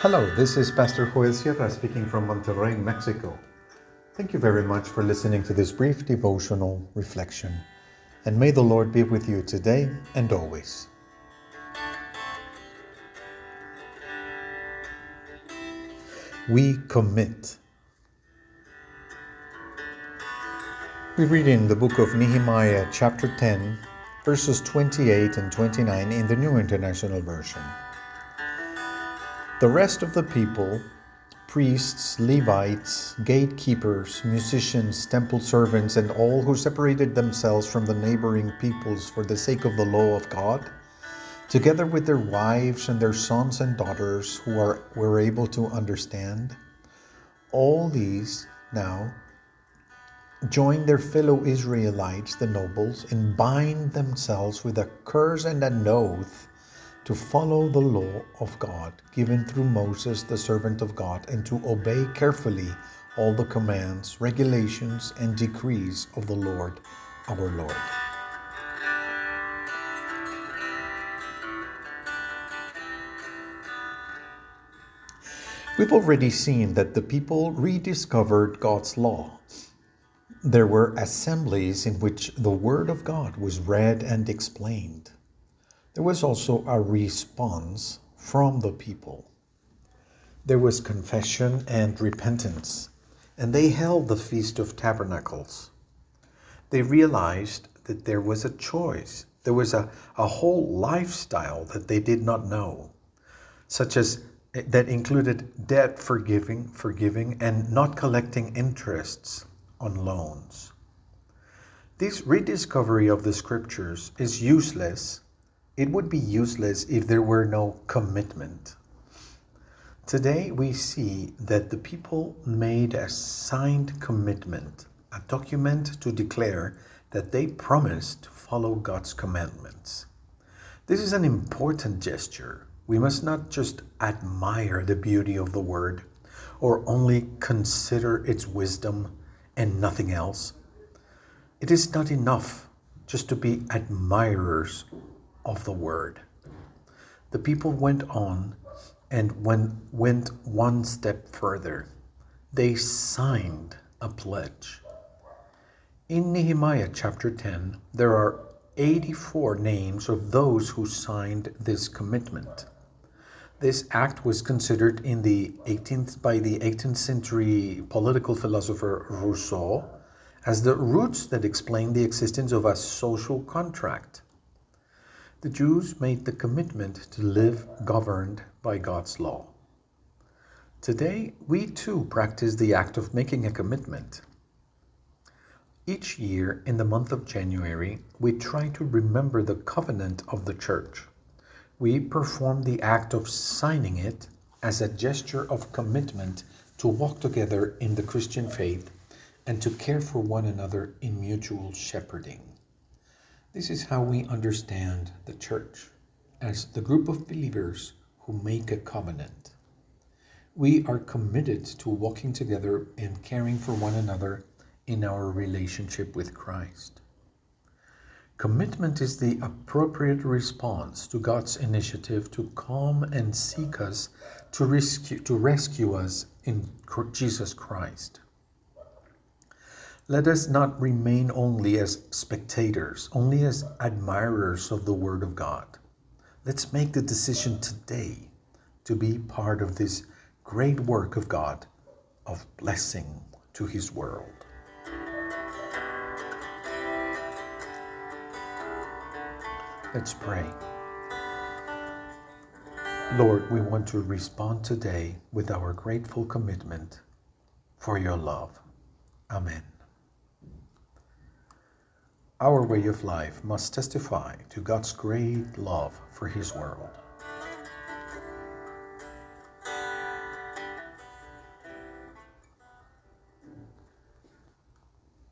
Hello, this is Pastor Joel Sierra speaking from Monterrey, Mexico. Thank you very much for listening to this brief devotional reflection, and may the Lord be with you today and always. We commit. We read in the book of Nehemiah, chapter 10, verses 28 and 29 in the New International Version. The rest of the people, priests, Levites, gatekeepers, musicians, temple servants, and all who separated themselves from the neighboring peoples for the sake of the law of God, together with their wives and their sons and daughters who are, were able to understand, all these now join their fellow Israelites, the nobles, and bind themselves with a curse and an oath to follow the law of God given through Moses, the servant of God, and to obey carefully all the commands, regulations, and decrees of the Lord our Lord. We've already seen that the people rediscovered God's law. There were assemblies in which the Word of God was read and explained. There was also a response from the people. There was confession and repentance, and they held the Feast of Tabernacles. They realized that there was a choice, there was a, a whole lifestyle that they did not know, such as eh, that included debt forgiving, forgiving, and not collecting interests on loans. This rediscovery of the scriptures is useless it would be useless if there were no commitment. Today, we see that the people made a signed commitment, a document to declare that they promised to follow God's commandments. This is an important gesture. We must not just admire the beauty of the word or only consider its wisdom and nothing else. It is not enough just to be admirers of the word. The people went on and went, went one step further. They signed a pledge. In Nehemiah chapter 10, there are 84 names of those who signed this commitment. This act was considered in the 18th by the 18th century political philosopher Rousseau as the roots that explain the existence of a social contract the Jews made the commitment to live governed by God's law. Today, we too practice the act of making a commitment. Each year, in the month of January, we try to remember the covenant of the church. We perform the act of signing it as a gesture of commitment to walk together in the Christian faith and to care for one another in mutual shepherding. This is how we understand the church as the group of believers who make a covenant. We are committed to walking together and caring for one another in our relationship with Christ. Commitment is the appropriate response to God's initiative to come and seek us to rescue, to rescue us in Jesus Christ. Let us not remain only as spectators, only as admirers of the Word of God. Let's make the decision today to be part of this great work of God of blessing to His world. Let's pray. Lord, we want to respond today with our grateful commitment for your love. Amen. Our way of life must testify to God's great love for His world.